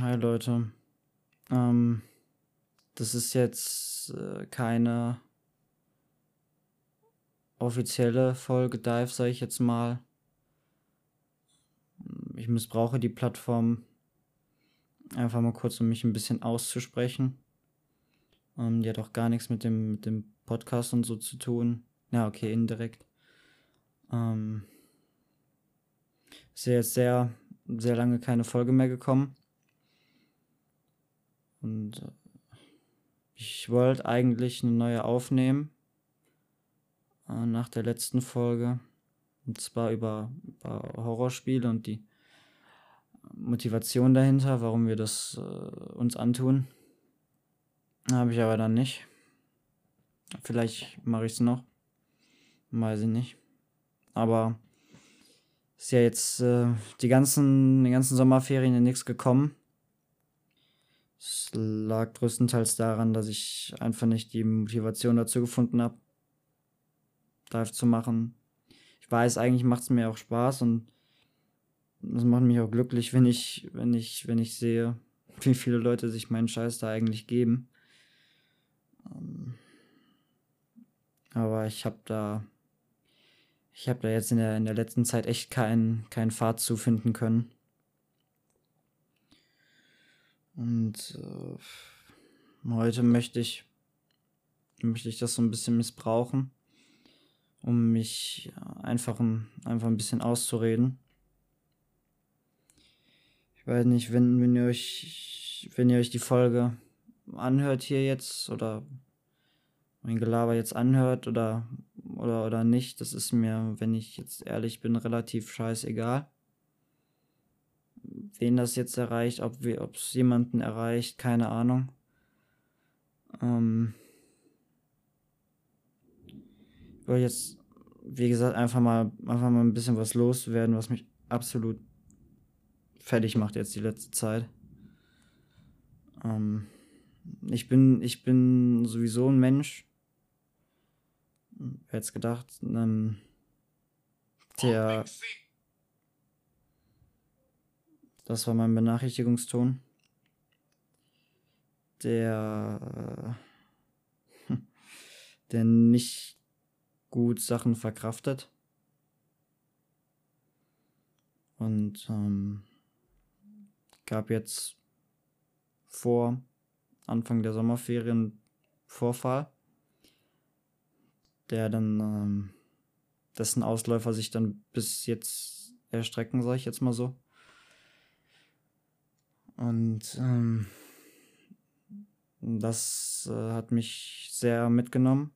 Hi Leute. Ähm, das ist jetzt äh, keine offizielle Folge Dive, sage ich jetzt mal. Ich missbrauche die Plattform einfach mal kurz, um mich ein bisschen auszusprechen. Ähm, die hat auch gar nichts mit dem, mit dem Podcast und so zu tun. Ja, okay, indirekt. Ähm, ist ja jetzt sehr, sehr lange keine Folge mehr gekommen. Und äh, ich wollte eigentlich eine neue aufnehmen. Äh, nach der letzten Folge. Und zwar über, über Horrorspiele und die Motivation dahinter, warum wir das äh, uns antun. Habe ich aber dann nicht. Vielleicht mache ich es noch. Weiß ich nicht. Aber ist ja jetzt äh, die ganzen, die ganzen Sommerferien nichts gekommen. Es lag größtenteils daran, dass ich einfach nicht die Motivation dazu gefunden habe, Dive zu machen. Ich weiß, eigentlich macht es mir auch Spaß und es macht mich auch glücklich, wenn ich, wenn ich, wenn ich sehe, wie viele Leute sich meinen Scheiß da eigentlich geben. Ähm, aber ich habe da, ich habe da jetzt in der, in der letzten Zeit echt keinen keinen Pfad zu finden können. Und äh, heute möchte ich, möchte ich das so ein bisschen missbrauchen, um mich einfach ein, einfach ein bisschen auszureden. Ich weiß nicht, wenn, wenn ihr euch, wenn ihr euch die Folge anhört hier jetzt oder mein Gelaber jetzt anhört oder, oder, oder nicht, das ist mir, wenn ich jetzt ehrlich bin, relativ scheißegal wen das jetzt erreicht, ob es jemanden erreicht, keine Ahnung. Ähm, ich wollte jetzt, wie gesagt, einfach mal, einfach mal ein bisschen was loswerden, was mich absolut fertig macht jetzt die letzte Zeit. Ähm, ich bin, ich bin sowieso ein Mensch. Wer hätte es gedacht, ähm, der das war mein Benachrichtigungston. Der, äh, der nicht gut Sachen verkraftet. Und ähm, gab jetzt vor Anfang der Sommerferien Vorfall, der dann, ähm, dessen Ausläufer sich dann bis jetzt erstrecken, sage ich jetzt mal so. Und ähm, das äh, hat mich sehr mitgenommen.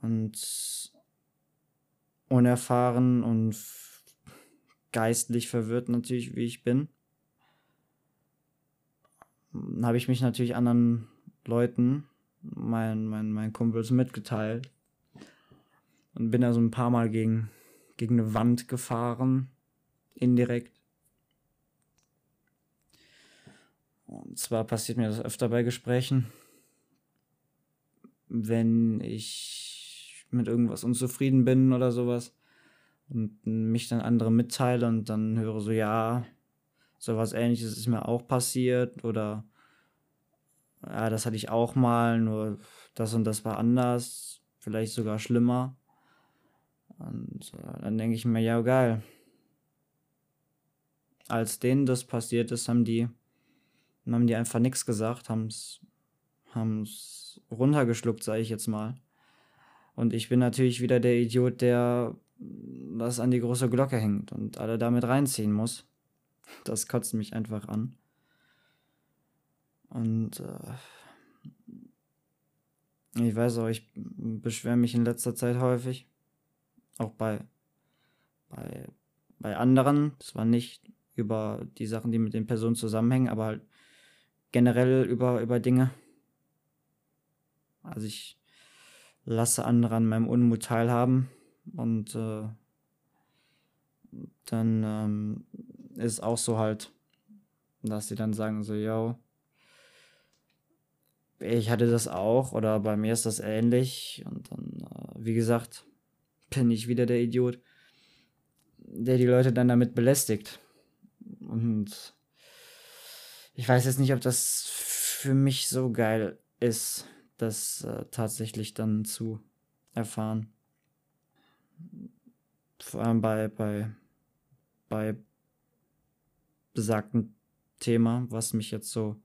Und unerfahren und geistlich verwirrt natürlich, wie ich bin, habe ich mich natürlich anderen Leuten, meinen, meinen, meinen Kumpels mitgeteilt. Und bin da so ein paar Mal gegen, gegen eine Wand gefahren, indirekt. Und zwar passiert mir das öfter bei Gesprächen, wenn ich mit irgendwas unzufrieden bin oder sowas und mich dann andere mitteile und dann höre so, ja, sowas ähnliches ist mir auch passiert oder ja, das hatte ich auch mal, nur das und das war anders, vielleicht sogar schlimmer. Und äh, dann denke ich mir, ja, geil. Als denen das passiert ist, haben die dann haben die einfach nichts gesagt, haben es runtergeschluckt, sage ich jetzt mal. Und ich bin natürlich wieder der Idiot, der das an die große Glocke hängt und alle damit reinziehen muss. Das kotzt mich einfach an. Und äh, ich weiß auch, ich beschwere mich in letzter Zeit häufig. Auch bei, bei, bei anderen. Zwar nicht über die Sachen, die mit den Personen zusammenhängen, aber halt generell über, über Dinge. Also ich lasse andere an meinem Unmut teilhaben und äh, dann ähm, ist es auch so halt, dass sie dann sagen so, yo, ich hatte das auch oder bei mir ist das ähnlich und dann, äh, wie gesagt, bin ich wieder der Idiot, der die Leute dann damit belästigt und ich weiß jetzt nicht, ob das für mich so geil ist, das äh, tatsächlich dann zu erfahren. Vor allem bei, bei, bei besagten Thema, was mich jetzt so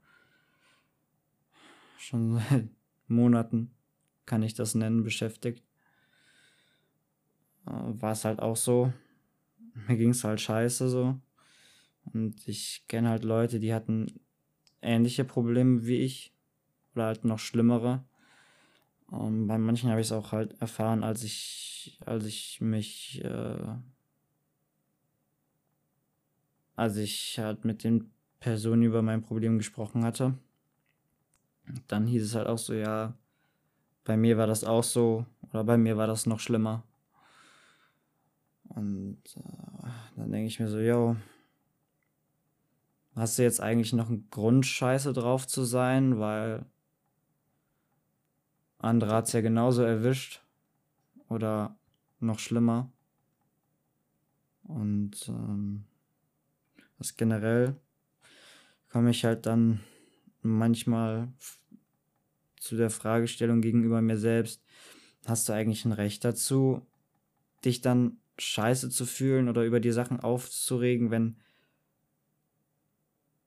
schon seit Monaten, kann ich das nennen, beschäftigt. Äh, war es halt auch so. Mir ging es halt scheiße so. Und ich kenne halt Leute, die hatten ähnliche Probleme wie ich. Oder halt noch schlimmere. Und bei manchen habe ich es auch halt erfahren, als ich, als ich mich, äh, als ich halt mit den Personen über mein Problem gesprochen hatte. Dann hieß es halt auch so, ja, bei mir war das auch so, oder bei mir war das noch schlimmer. Und äh, dann denke ich mir so, yo, hast du jetzt eigentlich noch einen Grund, scheiße drauf zu sein, weil andere hat es ja genauso erwischt oder noch schlimmer. Und ähm, was generell komme ich halt dann manchmal zu der Fragestellung gegenüber mir selbst, hast du eigentlich ein Recht dazu, dich dann scheiße zu fühlen oder über die Sachen aufzuregen, wenn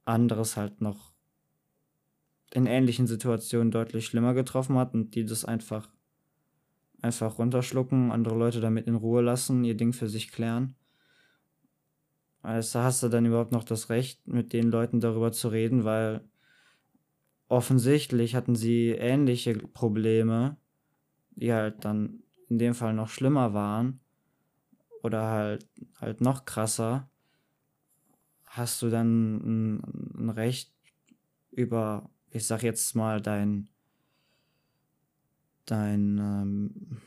anderes halt noch in ähnlichen Situationen deutlich schlimmer getroffen hat und die das einfach einfach runterschlucken, andere Leute damit in Ruhe lassen, ihr Ding für sich klären. Also hast du dann überhaupt noch das Recht, mit den Leuten darüber zu reden, weil offensichtlich hatten sie ähnliche Probleme, die halt dann in dem Fall noch schlimmer waren oder halt halt noch krasser. Hast du dann ein, ein Recht über ich sag jetzt mal, dein, dein, ähm,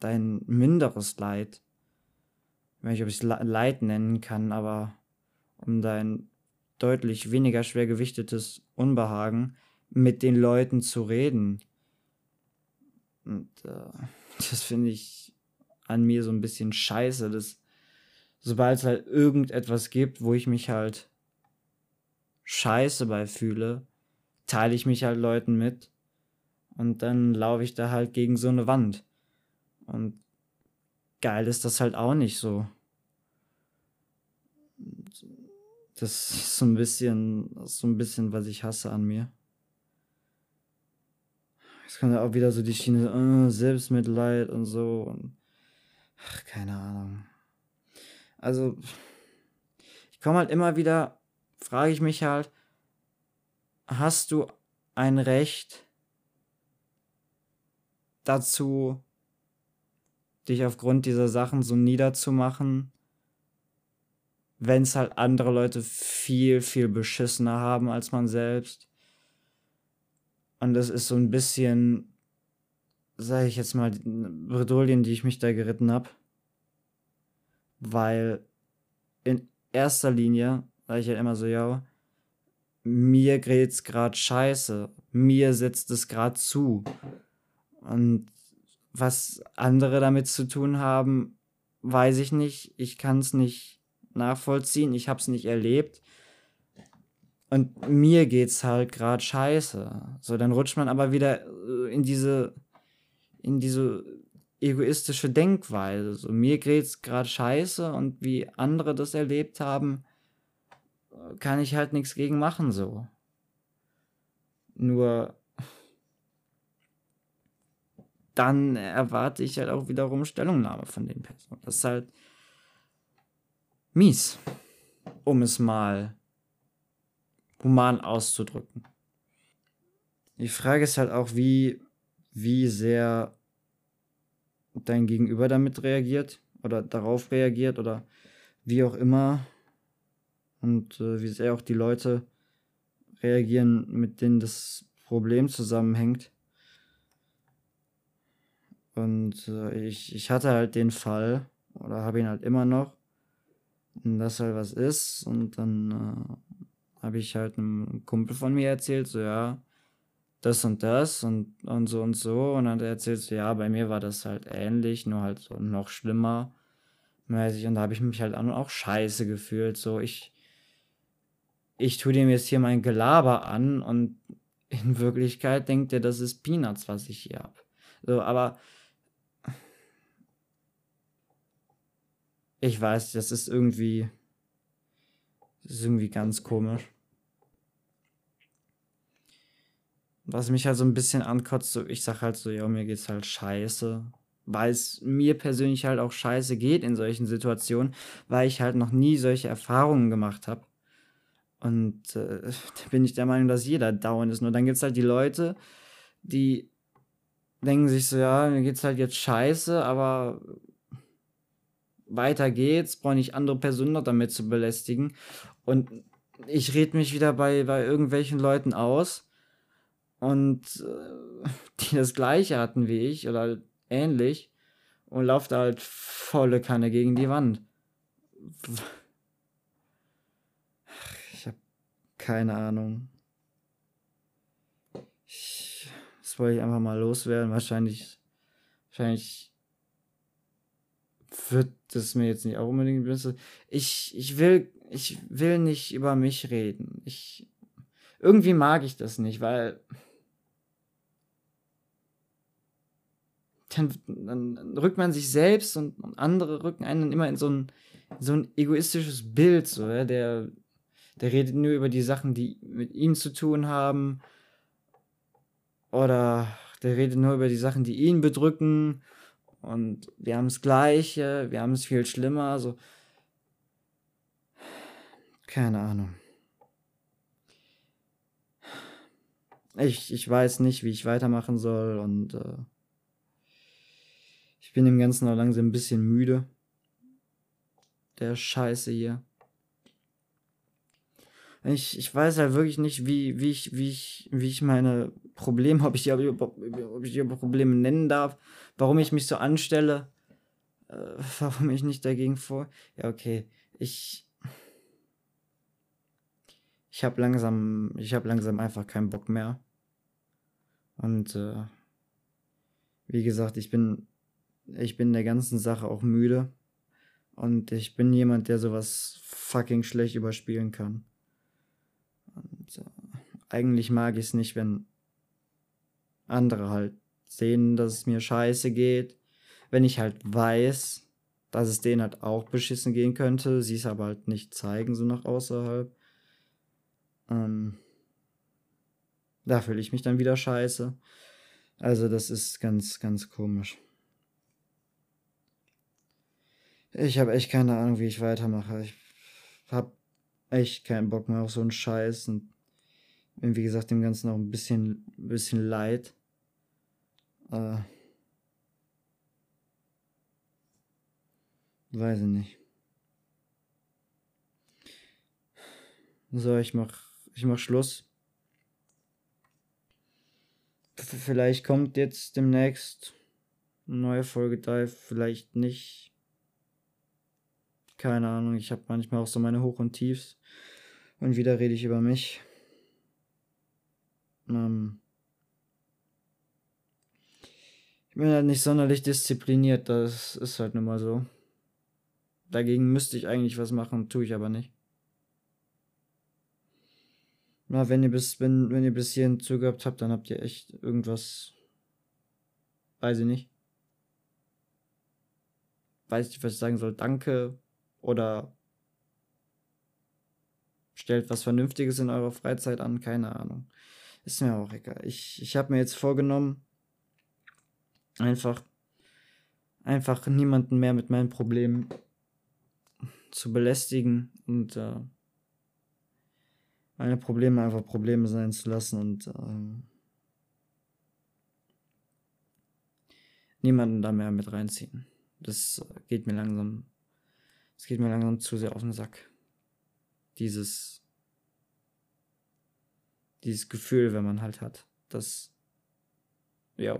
dein minderes Leid, ich weiß nicht, ob ich es Leid nennen kann, aber um dein deutlich weniger schwer gewichtetes Unbehagen mit den Leuten zu reden. Und äh, das finde ich an mir so ein bisschen scheiße, dass sobald es halt irgendetwas gibt, wo ich mich halt scheiße bei fühle, teile ich mich halt Leuten mit und dann laufe ich da halt gegen so eine Wand. Und geil ist das halt auch nicht so. Das ist so ein bisschen, so ein bisschen, was ich hasse an mir. Es kommt ja auch wieder so die Schiene, uh, Selbstmitleid und so und ach, keine Ahnung. Also, ich komme halt immer wieder, frage ich mich halt, hast du ein Recht dazu, dich aufgrund dieser Sachen so niederzumachen, wenn es halt andere Leute viel, viel beschissener haben als man selbst. Und das ist so ein bisschen, sage ich jetzt mal, Bredouillen, die ich mich da geritten habe. Weil in erster Linie, sage ich halt immer so, ja, mir geht's gerade scheiße, mir setzt es gerade zu. Und was andere damit zu tun haben, weiß ich nicht. Ich kann es nicht nachvollziehen. Ich habe es nicht erlebt. Und mir geht's halt gerade scheiße. So, dann rutscht man aber wieder äh, in diese, in diese egoistische Denkweise. So, mir geht's gerade scheiße und wie andere das erlebt haben, kann ich halt nichts gegen machen, so. Nur dann erwarte ich halt auch wiederum Stellungnahme von den Personen. Das ist halt mies, um es mal human auszudrücken. Die Frage ist halt auch, wie, wie sehr dein Gegenüber damit reagiert oder darauf reagiert oder wie auch immer und äh, wie sehr auch die Leute reagieren, mit denen das Problem zusammenhängt. Und äh, ich, ich hatte halt den Fall, oder habe ihn halt immer noch, dass halt was ist. Und dann äh, habe ich halt einem Kumpel von mir erzählt, so ja, das und das und, und so und so. Und dann erzählt so, ja, bei mir war das halt ähnlich, nur halt so noch schlimmer. Und da habe ich mich halt auch scheiße gefühlt. So, ich, ich tue dem jetzt hier mein Gelaber an und in Wirklichkeit denkt er, das ist Peanuts, was ich hier habe. So, aber ich weiß, das ist irgendwie, das ist irgendwie ganz komisch. Was mich halt so ein bisschen ankotzt, so, ich sag halt so, ja, mir geht's halt scheiße. Weil es mir persönlich halt auch scheiße geht in solchen Situationen, weil ich halt noch nie solche Erfahrungen gemacht habe. Und äh, da bin ich der Meinung, dass jeder dauernd ist. Nur dann gibt es halt die Leute, die denken sich so, ja, mir geht's halt jetzt scheiße, aber weiter geht's, brauche nicht andere Personen noch damit zu belästigen. Und ich rede mich wieder bei, bei irgendwelchen Leuten aus und äh, die das gleiche hatten wie ich oder ähnlich und lauft halt volle Kanne gegen die Wand. Ich habe keine Ahnung. Ich, das wollte ich einfach mal loswerden. Wahrscheinlich, wahrscheinlich wird das mir jetzt nicht auch unbedingt besser. Ich, ich will, ich will nicht über mich reden. Ich, irgendwie mag ich das nicht, weil dann, dann rückt man sich selbst und, und, andere rücken einen immer in so ein, so ein egoistisches Bild, so, ja, der, der redet nur über die Sachen, die mit ihm zu tun haben. Oder der redet nur über die Sachen, die ihn bedrücken. Und wir haben das Gleiche, wir haben es viel schlimmer. So. Keine Ahnung. Ich, ich weiß nicht, wie ich weitermachen soll und äh, bin dem Ganzen auch langsam ein bisschen müde. Der Scheiße hier. Ich, ich weiß halt wirklich nicht, wie, wie, ich, wie, ich, wie ich meine Probleme, ob ich, die, ob ich die Probleme nennen darf, warum ich mich so anstelle, äh, warum ich nicht dagegen vor. Ja, okay. Ich. Ich habe langsam, ich langsam einfach keinen Bock mehr. Und äh, wie gesagt, ich bin ich bin der ganzen Sache auch müde. Und ich bin jemand, der sowas fucking schlecht überspielen kann. Und äh, eigentlich mag ich es nicht, wenn andere halt sehen, dass es mir scheiße geht. Wenn ich halt weiß, dass es denen halt auch beschissen gehen könnte, sie es aber halt nicht zeigen, so nach außerhalb. Ähm, da fühle ich mich dann wieder scheiße. Also das ist ganz, ganz komisch. Ich habe echt keine Ahnung, wie ich weitermache. Ich habe echt keinen Bock mehr auf so einen Scheiß und bin, wie gesagt, dem Ganzen auch ein bisschen, bisschen leid. Äh, weiß ich nicht. So, ich mach, ich mach Schluss. Vielleicht kommt jetzt demnächst eine neue Folge da, vielleicht nicht. Keine Ahnung, ich habe manchmal auch so meine Hoch und Tiefs. Und wieder rede ich über mich. Ähm ich bin halt nicht sonderlich diszipliniert, das ist halt nun mal so. Dagegen müsste ich eigentlich was machen, tue ich aber nicht. Na, wenn ihr bis, wenn, wenn ihr bis hierhin zugehört habt, dann habt ihr echt irgendwas. Weiß ich nicht. Weiß ich, was ich sagen soll. Danke, oder stellt was Vernünftiges in eurer Freizeit an, keine Ahnung. Ist mir auch egal. Ich, ich habe mir jetzt vorgenommen, einfach, einfach niemanden mehr mit meinen Problemen zu belästigen und äh, meine Probleme einfach Probleme sein zu lassen und äh, niemanden da mehr mit reinziehen. Das geht mir langsam es geht mir langsam zu sehr auf den Sack. Dieses, dieses Gefühl, wenn man halt hat, dass, ja,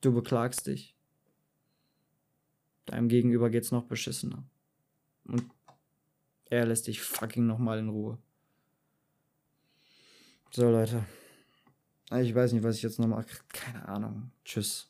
du beklagst dich. Deinem Gegenüber geht's noch beschissener. Und er lässt dich fucking nochmal in Ruhe. So, Leute. Ich weiß nicht, was ich jetzt noch mache. Keine Ahnung. Tschüss.